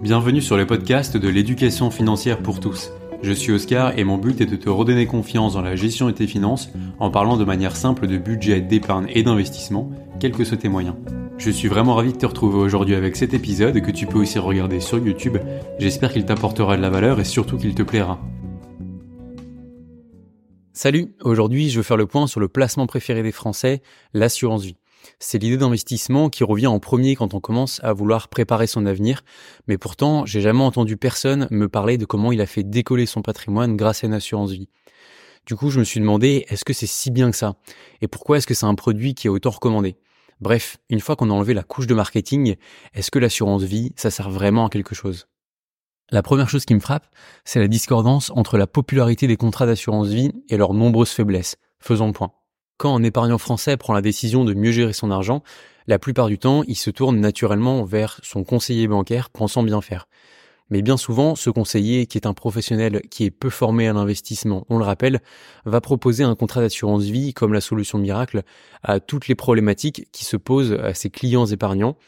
Bienvenue sur le podcast de l'éducation financière pour tous. Je suis Oscar et mon but est de te redonner confiance dans la gestion de tes finances en parlant de manière simple de budget, d'épargne et d'investissement, quels que soient tes moyens. Je suis vraiment ravi de te retrouver aujourd'hui avec cet épisode que tu peux aussi regarder sur YouTube. J'espère qu'il t'apportera de la valeur et surtout qu'il te plaira. Salut, aujourd'hui je veux faire le point sur le placement préféré des Français, l'assurance vie. C'est l'idée d'investissement qui revient en premier quand on commence à vouloir préparer son avenir, mais pourtant, j'ai jamais entendu personne me parler de comment il a fait décoller son patrimoine grâce à une assurance vie. Du coup, je me suis demandé, est-ce que c'est si bien que ça? Et pourquoi est-ce que c'est un produit qui est autant recommandé? Bref, une fois qu'on a enlevé la couche de marketing, est-ce que l'assurance vie, ça sert vraiment à quelque chose? La première chose qui me frappe, c'est la discordance entre la popularité des contrats d'assurance vie et leurs nombreuses faiblesses. Faisons le point. Quand un épargnant français prend la décision de mieux gérer son argent, la plupart du temps, il se tourne naturellement vers son conseiller bancaire pensant bien faire. Mais bien souvent, ce conseiller, qui est un professionnel qui est peu formé à l'investissement, on le rappelle, va proposer un contrat d'assurance vie comme la solution miracle à toutes les problématiques qui se posent à ses clients épargnants.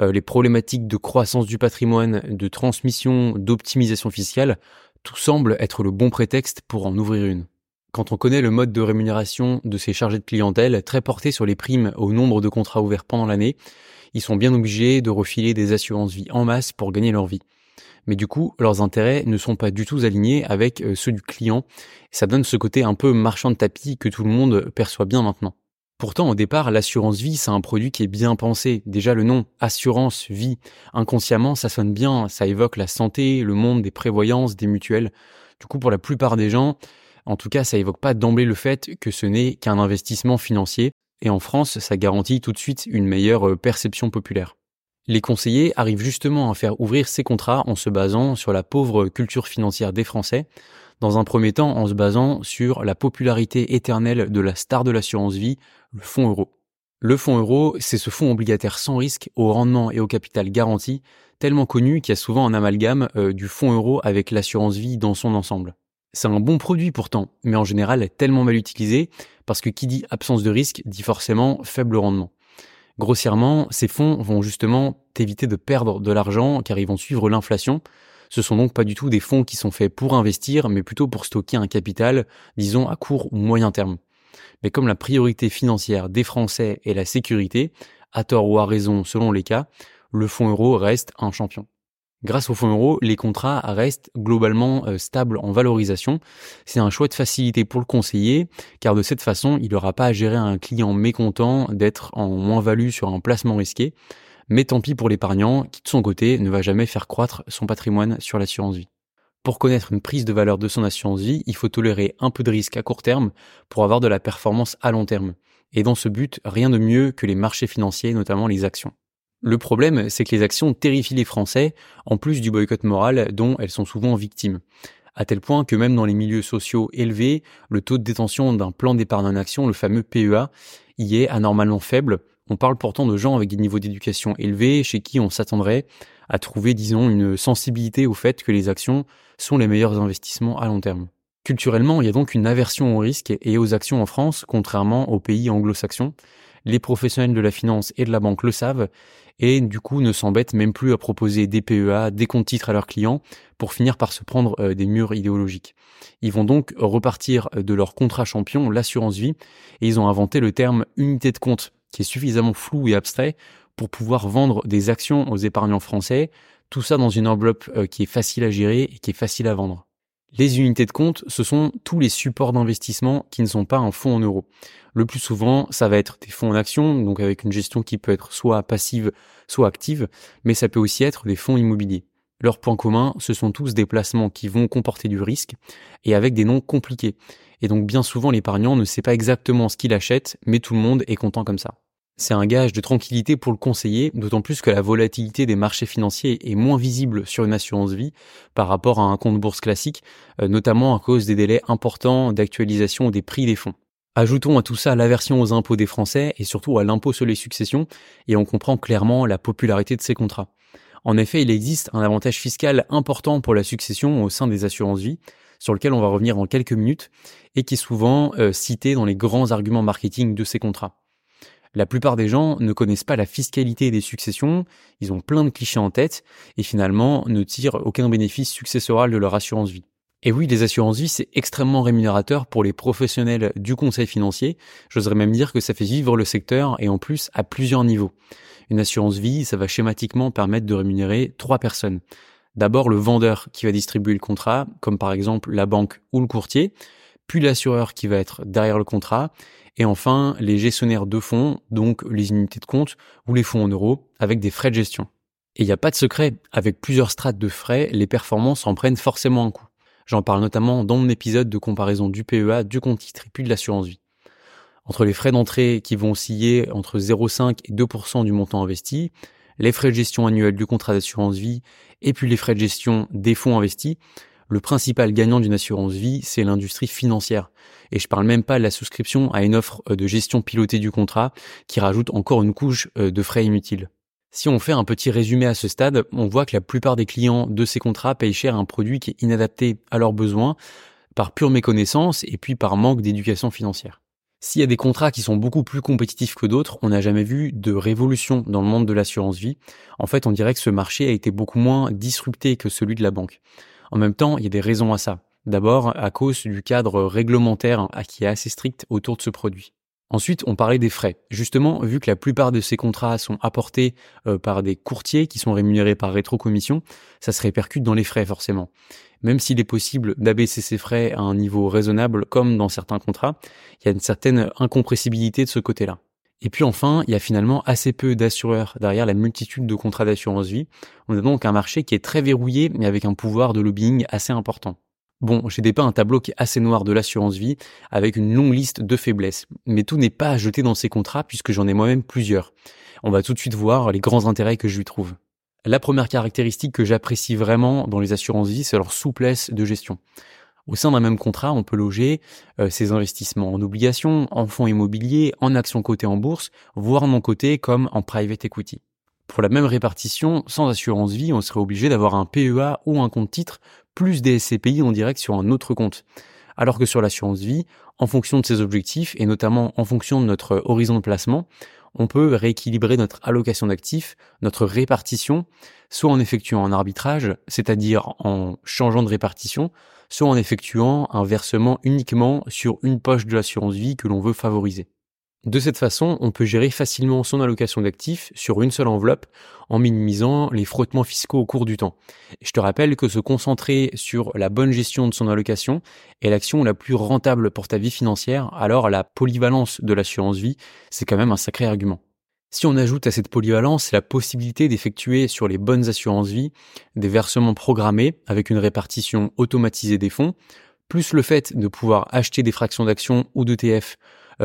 Euh, les problématiques de croissance du patrimoine, de transmission, d'optimisation fiscale, tout semble être le bon prétexte pour en ouvrir une. Quand on connaît le mode de rémunération de ces chargés de clientèle, très portés sur les primes au nombre de contrats ouverts pendant l'année, ils sont bien obligés de refiler des assurances vie en masse pour gagner leur vie. Mais du coup, leurs intérêts ne sont pas du tout alignés avec euh, ceux du client. Ça donne ce côté un peu marchand de tapis que tout le monde perçoit bien maintenant. Pourtant, au départ, l'assurance vie, c'est un produit qui est bien pensé. Déjà, le nom assurance vie, inconsciemment, ça sonne bien, ça évoque la santé, le monde des prévoyances, des mutuelles. Du coup, pour la plupart des gens, en tout cas, ça évoque pas d'emblée le fait que ce n'est qu'un investissement financier, et en France, ça garantit tout de suite une meilleure euh, perception populaire. Les conseillers arrivent justement à faire ouvrir ces contrats en se basant sur la pauvre culture financière des Français, dans un premier temps en se basant sur la popularité éternelle de la star de l'assurance vie, le fonds euro. Le fonds euro, c'est ce fonds obligataire sans risque, au rendement et au capital garanti, tellement connu qu'il y a souvent un amalgame euh, du fonds euro avec l'assurance vie dans son ensemble. C'est un bon produit pourtant, mais en général tellement mal utilisé, parce que qui dit absence de risque dit forcément faible rendement. Grossièrement, ces fonds vont justement t'éviter de perdre de l'argent car ils vont suivre l'inflation. Ce sont donc pas du tout des fonds qui sont faits pour investir, mais plutôt pour stocker un capital, disons à court ou moyen terme. Mais comme la priorité financière des Français est la sécurité, à tort ou à raison selon les cas, le fonds euro reste un champion. Grâce au fonds euro, les contrats restent globalement euh, stables en valorisation. C'est un choix de facilité pour le conseiller, car de cette façon, il n'aura pas à gérer un client mécontent d'être en moins-value sur un placement risqué. Mais tant pis pour l'épargnant, qui de son côté ne va jamais faire croître son patrimoine sur l'assurance vie. Pour connaître une prise de valeur de son assurance vie, il faut tolérer un peu de risque à court terme pour avoir de la performance à long terme. Et dans ce but, rien de mieux que les marchés financiers, notamment les actions. Le problème, c'est que les actions terrifient les Français, en plus du boycott moral dont elles sont souvent victimes. À tel point que même dans les milieux sociaux élevés, le taux de détention d'un plan d'épargne en action, le fameux PEA, y est anormalement faible. On parle pourtant de gens avec des niveaux d'éducation élevés, chez qui on s'attendrait à trouver, disons, une sensibilité au fait que les actions sont les meilleurs investissements à long terme. Culturellement, il y a donc une aversion au risque et aux actions en France, contrairement aux pays anglo-saxons. Les professionnels de la finance et de la banque le savent et du coup ne s'embêtent même plus à proposer des PEA, des comptes titres à leurs clients pour finir par se prendre euh, des murs idéologiques. Ils vont donc repartir de leur contrat champion, l'assurance vie, et ils ont inventé le terme unité de compte qui est suffisamment flou et abstrait pour pouvoir vendre des actions aux épargnants français, tout ça dans une enveloppe euh, qui est facile à gérer et qui est facile à vendre. Les unités de compte, ce sont tous les supports d'investissement qui ne sont pas un fonds en euros. Le plus souvent, ça va être des fonds en action, donc avec une gestion qui peut être soit passive, soit active, mais ça peut aussi être des fonds immobiliers. Leur point commun, ce sont tous des placements qui vont comporter du risque et avec des noms compliqués. Et donc bien souvent l'épargnant ne sait pas exactement ce qu'il achète, mais tout le monde est content comme ça. C'est un gage de tranquillité pour le conseiller, d'autant plus que la volatilité des marchés financiers est moins visible sur une assurance vie par rapport à un compte bourse classique, euh, notamment à cause des délais importants d'actualisation des prix des fonds. Ajoutons à tout ça l'aversion aux impôts des Français et surtout à l'impôt sur les successions, et on comprend clairement la popularité de ces contrats. En effet, il existe un avantage fiscal important pour la succession au sein des assurances vie, sur lequel on va revenir dans quelques minutes, et qui est souvent euh, cité dans les grands arguments marketing de ces contrats. La plupart des gens ne connaissent pas la fiscalité des successions, ils ont plein de clichés en tête et finalement ne tirent aucun bénéfice successoral de leur assurance vie. Et oui, les assurances vie, c'est extrêmement rémunérateur pour les professionnels du conseil financier. J'oserais même dire que ça fait vivre le secteur et en plus à plusieurs niveaux. Une assurance vie, ça va schématiquement permettre de rémunérer trois personnes. D'abord le vendeur qui va distribuer le contrat, comme par exemple la banque ou le courtier, puis l'assureur qui va être derrière le contrat, et enfin les gestionnaires de fonds, donc les unités de compte ou les fonds en euros, avec des frais de gestion. Et il n'y a pas de secret, avec plusieurs strates de frais, les performances en prennent forcément un coup. J'en parle notamment dans mon épisode de comparaison du PEA, du compte titre et puis de l'assurance vie. Entre les frais d'entrée qui vont osciller entre 0,5 et 2% du montant investi, les frais de gestion annuels du contrat d'assurance vie et puis les frais de gestion des fonds investis, le principal gagnant d'une assurance vie, c'est l'industrie financière. Et je parle même pas de la souscription à une offre euh, de gestion pilotée du contrat qui rajoute encore une couche euh, de frais inutiles. Si on fait un petit résumé à ce stade, on voit que la plupart des clients de ces contrats payent cher un produit qui est inadapté à leurs besoins par pure méconnaissance et puis par manque d'éducation financière. S'il y a des contrats qui sont beaucoup plus compétitifs que d'autres, on n'a jamais vu de révolution dans le monde de l'assurance vie. En fait, on dirait que ce marché a été beaucoup moins disrupté que celui de la banque. En même temps, il y a des raisons à ça. D'abord, à cause du cadre réglementaire qui est assez strict autour de ce produit. Ensuite, on parlait des frais. Justement, vu que la plupart de ces contrats sont apportés euh, par des courtiers qui sont rémunérés par rétrocommission, ça se répercute dans les frais forcément. Même s'il est possible d'abaisser ces frais à un niveau raisonnable, comme dans certains contrats, il y a une certaine incompressibilité de ce côté-là. Et puis enfin, il y a finalement assez peu d'assureurs derrière la multitude de contrats d'assurance vie. On a donc un marché qui est très verrouillé, mais avec un pouvoir de lobbying assez important. Bon, j'ai dépeint un tableau qui est assez noir de l'assurance vie, avec une longue liste de faiblesses. Mais tout n'est pas à jeter dans ces contrats, puisque j'en ai moi-même plusieurs. On va tout de suite voir les grands intérêts que je lui trouve. La première caractéristique que j'apprécie vraiment dans les assurances vie, c'est leur souplesse de gestion. Au sein d'un même contrat, on peut loger euh, ses investissements en obligations, en fonds immobiliers, en actions cotées en bourse, voire non cotées comme en private equity. Pour la même répartition, sans assurance vie, on serait obligé d'avoir un PEA ou un compte titre plus des SCPI en direct sur un autre compte. Alors que sur l'assurance vie, en fonction de ses objectifs et notamment en fonction de notre horizon de placement, on peut rééquilibrer notre allocation d'actifs, notre répartition, soit en effectuant un arbitrage, c'est-à-dire en changeant de répartition, soit en effectuant un versement uniquement sur une poche de l'assurance vie que l'on veut favoriser. De cette façon, on peut gérer facilement son allocation d'actifs sur une seule enveloppe en minimisant les frottements fiscaux au cours du temps. Je te rappelle que se concentrer sur la bonne gestion de son allocation est l'action la plus rentable pour ta vie financière, alors la polyvalence de l'assurance vie, c'est quand même un sacré argument. Si on ajoute à cette polyvalence la possibilité d'effectuer sur les bonnes assurances vie des versements programmés avec une répartition automatisée des fonds, plus le fait de pouvoir acheter des fractions d'actions ou d'ETF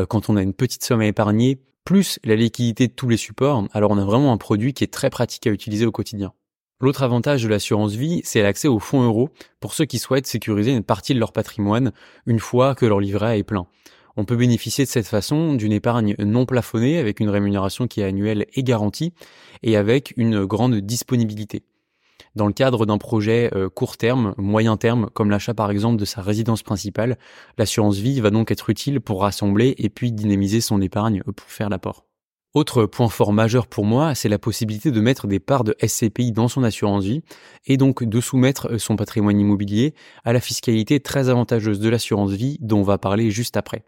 quand on a une petite somme à épargner, plus la liquidité de tous les supports, alors on a vraiment un produit qui est très pratique à utiliser au quotidien. L'autre avantage de l'assurance vie, c'est l'accès aux fonds euros pour ceux qui souhaitent sécuriser une partie de leur patrimoine une fois que leur livret est plein. On peut bénéficier de cette façon d'une épargne non plafonnée avec une rémunération qui est annuelle et garantie et avec une grande disponibilité dans le cadre d'un projet euh, court terme, moyen terme, comme l'achat par exemple de sa résidence principale, l'assurance vie va donc être utile pour rassembler et puis dynamiser son épargne pour faire l'apport. Autre point fort majeur pour moi, c'est la possibilité de mettre des parts de SCPI dans son assurance vie et donc de soumettre son patrimoine immobilier à la fiscalité très avantageuse de l'assurance vie dont on va parler juste après.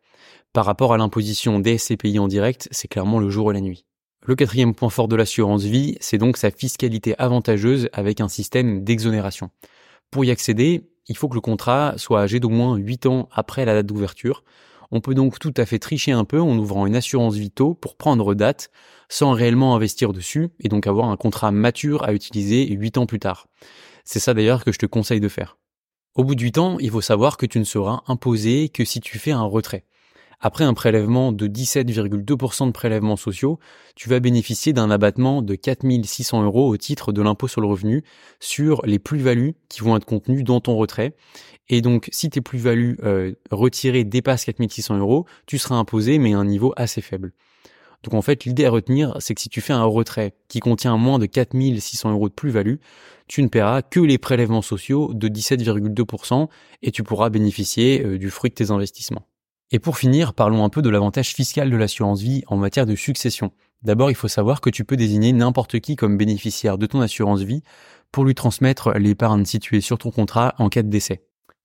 Par rapport à l'imposition des SCPI en direct, c'est clairement le jour et la nuit. Le quatrième point fort de l'assurance vie, c'est donc sa fiscalité avantageuse avec un système d'exonération. Pour y accéder, il faut que le contrat soit âgé d'au moins 8 ans après la date d'ouverture. On peut donc tout à fait tricher un peu en ouvrant une assurance Vito pour prendre date sans réellement investir dessus et donc avoir un contrat mature à utiliser 8 ans plus tard. C'est ça d'ailleurs que je te conseille de faire. Au bout de 8 ans, il faut savoir que tu ne seras imposé que si tu fais un retrait. Après un prélèvement de 17,2% de prélèvements sociaux, tu vas bénéficier d'un abattement de 4600 euros au titre de l'impôt sur le revenu sur les plus-values qui vont être contenues dans ton retrait. Et donc, si tes plus-values euh, retirées dépassent 4600 euros, tu seras imposé, mais à un niveau assez faible. Donc en fait, l'idée à retenir, c'est que si tu fais un retrait qui contient moins de 4600 euros de plus-value, tu ne paieras que les prélèvements sociaux de 17,2% et tu pourras bénéficier euh, du fruit de tes investissements. Et pour finir, parlons un peu de l'avantage fiscal de l'assurance vie en matière de succession. D'abord, il faut savoir que tu peux désigner n'importe qui comme bénéficiaire de ton assurance vie pour lui transmettre l'épargne située sur ton contrat en cas de décès.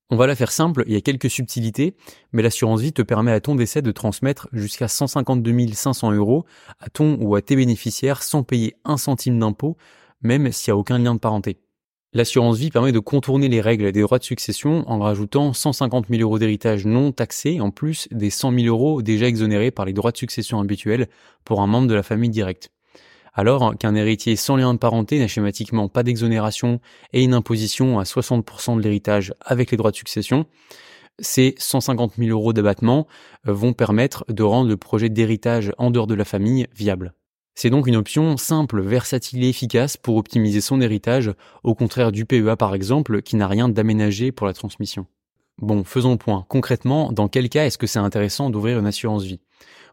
On va la faire simple, il y a quelques subtilités, mais l'assurance vie te permet à ton décès de transmettre jusqu'à 152 500 euros à ton ou à tes bénéficiaires sans payer un centime d'impôt, même s'il n'y a aucun lien de parenté. L'assurance vie permet de contourner les règles des droits de succession en rajoutant 150 000 euros d'héritage non taxé en plus des 100 000 euros déjà exonérés par les droits de succession habituels pour un membre de la famille directe. Alors qu'un héritier sans lien de parenté n'a schématiquement pas d'exonération et une imposition à 60% de l'héritage avec les droits de succession, ces 150 000 euros d'abattement vont permettre de rendre le projet d'héritage en dehors de la famille viable. C'est donc une option simple, versatile et efficace pour optimiser son héritage, au contraire du PEA par exemple, qui n'a rien d'aménagé pour la transmission. Bon, faisons le point. Concrètement, dans quel cas est-ce que c'est intéressant d'ouvrir une assurance vie?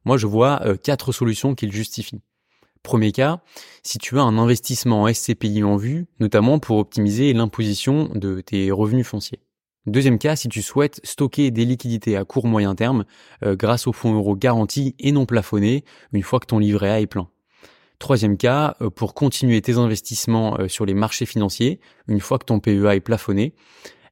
Moi, je vois euh, quatre solutions qui le justifient. Premier cas, si tu as un investissement en SCPI en vue, notamment pour optimiser l'imposition de tes revenus fonciers. Deuxième cas, si tu souhaites stocker des liquidités à court moyen terme euh, grâce aux fonds euros garantis et non plafonnés une fois que ton livret A est plein. Troisième cas, euh, pour continuer tes investissements euh, sur les marchés financiers, une fois que ton PEA est plafonné.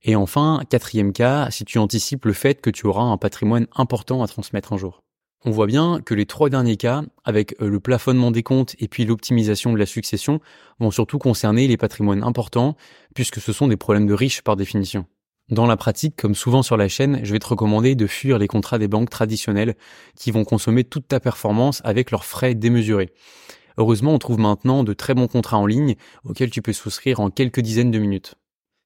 Et enfin, quatrième cas, si tu anticipes le fait que tu auras un patrimoine important à transmettre un jour. On voit bien que les trois derniers cas, avec euh, le plafonnement des comptes et puis l'optimisation de la succession, vont surtout concerner les patrimoines importants, puisque ce sont des problèmes de riches par définition. Dans la pratique, comme souvent sur la chaîne, je vais te recommander de fuir les contrats des banques traditionnelles qui vont consommer toute ta performance avec leurs frais démesurés. Heureusement, on trouve maintenant de très bons contrats en ligne auxquels tu peux souscrire en quelques dizaines de minutes.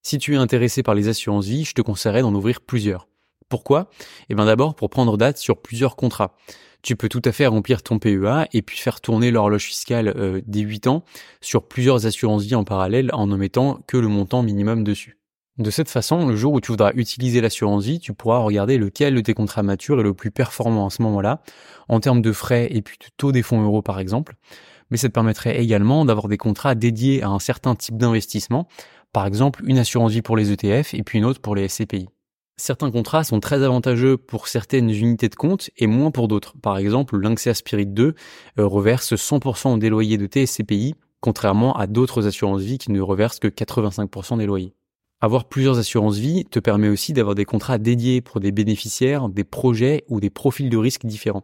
Si tu es intéressé par les assurances vie, je te conseillerais d'en ouvrir plusieurs. Pourquoi? Eh bien d'abord pour prendre date sur plusieurs contrats. Tu peux tout à fait remplir ton PEA et puis faire tourner l'horloge fiscale euh, des 8 ans sur plusieurs assurances vie en parallèle en ne mettant que le montant minimum dessus. De cette façon, le jour où tu voudras utiliser l'assurance vie, tu pourras regarder lequel de tes contrats matures est le plus performant à ce moment-là, en termes de frais et puis de taux des fonds euros par exemple mais ça te permettrait également d'avoir des contrats dédiés à un certain type d'investissement, par exemple une assurance vie pour les ETF et puis une autre pour les SCPI. Certains contrats sont très avantageux pour certaines unités de compte et moins pour d'autres. Par exemple, l'Inxea Spirit 2 euh, reverse 100% des loyers de TSCPI, contrairement à d'autres assurances vie qui ne reversent que 85% des loyers. Avoir plusieurs assurances vie te permet aussi d'avoir des contrats dédiés pour des bénéficiaires, des projets ou des profils de risque différents.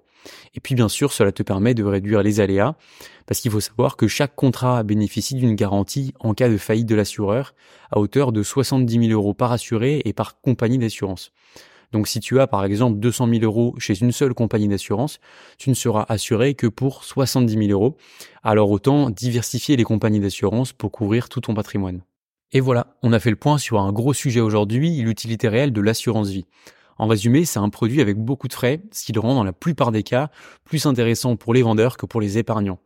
Et puis bien sûr, cela te permet de réduire les aléas, parce qu'il faut savoir que chaque contrat bénéficie d'une garantie en cas de faillite de l'assureur à hauteur de 70 000 euros par assuré et par compagnie d'assurance. Donc si tu as par exemple 200 000 euros chez une seule compagnie d'assurance, tu ne seras assuré que pour 70 000 euros. Alors autant diversifier les compagnies d'assurance pour couvrir tout ton patrimoine. Et voilà, on a fait le point sur un gros sujet aujourd'hui, l'utilité réelle de l'assurance vie. En résumé, c'est un produit avec beaucoup de frais, ce qui le rend dans la plupart des cas plus intéressant pour les vendeurs que pour les épargnants.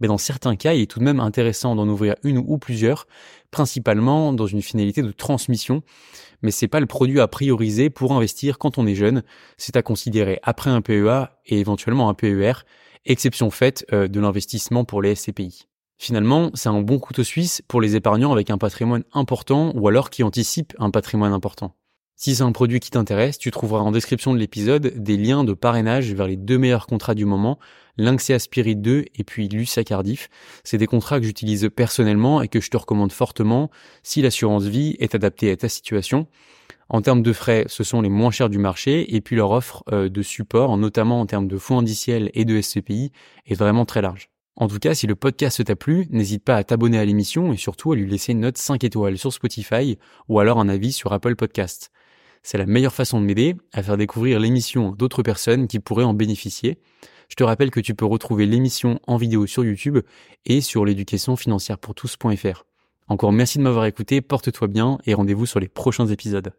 Mais dans certains cas, il est tout de même intéressant d'en ouvrir une ou plusieurs, principalement dans une finalité de transmission. Mais c'est pas le produit à prioriser pour investir quand on est jeune. C'est à considérer après un PEA et éventuellement un PER, exception faite euh, de l'investissement pour les SCPI. Finalement, c'est un bon couteau suisse pour les épargnants avec un patrimoine important ou alors qui anticipent un patrimoine important. Si c'est un produit qui t'intéresse, tu trouveras en description de l'épisode des liens de parrainage vers les deux meilleurs contrats du moment, Lynxia Spirit 2 et puis Lucia Cardiff. C'est des contrats que j'utilise personnellement et que je te recommande fortement si l'assurance vie est adaptée à ta situation. En termes de frais, ce sont les moins chers du marché et puis leur offre euh, de support, notamment en termes de fonds indiciels et de SCPI, est vraiment très large. En tout cas, si le podcast t'a plu, n'hésite pas à t'abonner à l'émission et surtout à lui laisser une note 5 étoiles sur Spotify ou alors un avis sur Apple Podcast. C'est la meilleure façon de m'aider à faire découvrir l'émission d'autres personnes qui pourraient en bénéficier. Je te rappelle que tu peux retrouver l'émission en vidéo sur YouTube et sur l'éducation financière pour tous.fr. Encore merci de m'avoir écouté, porte-toi bien et rendez-vous sur les prochains épisodes.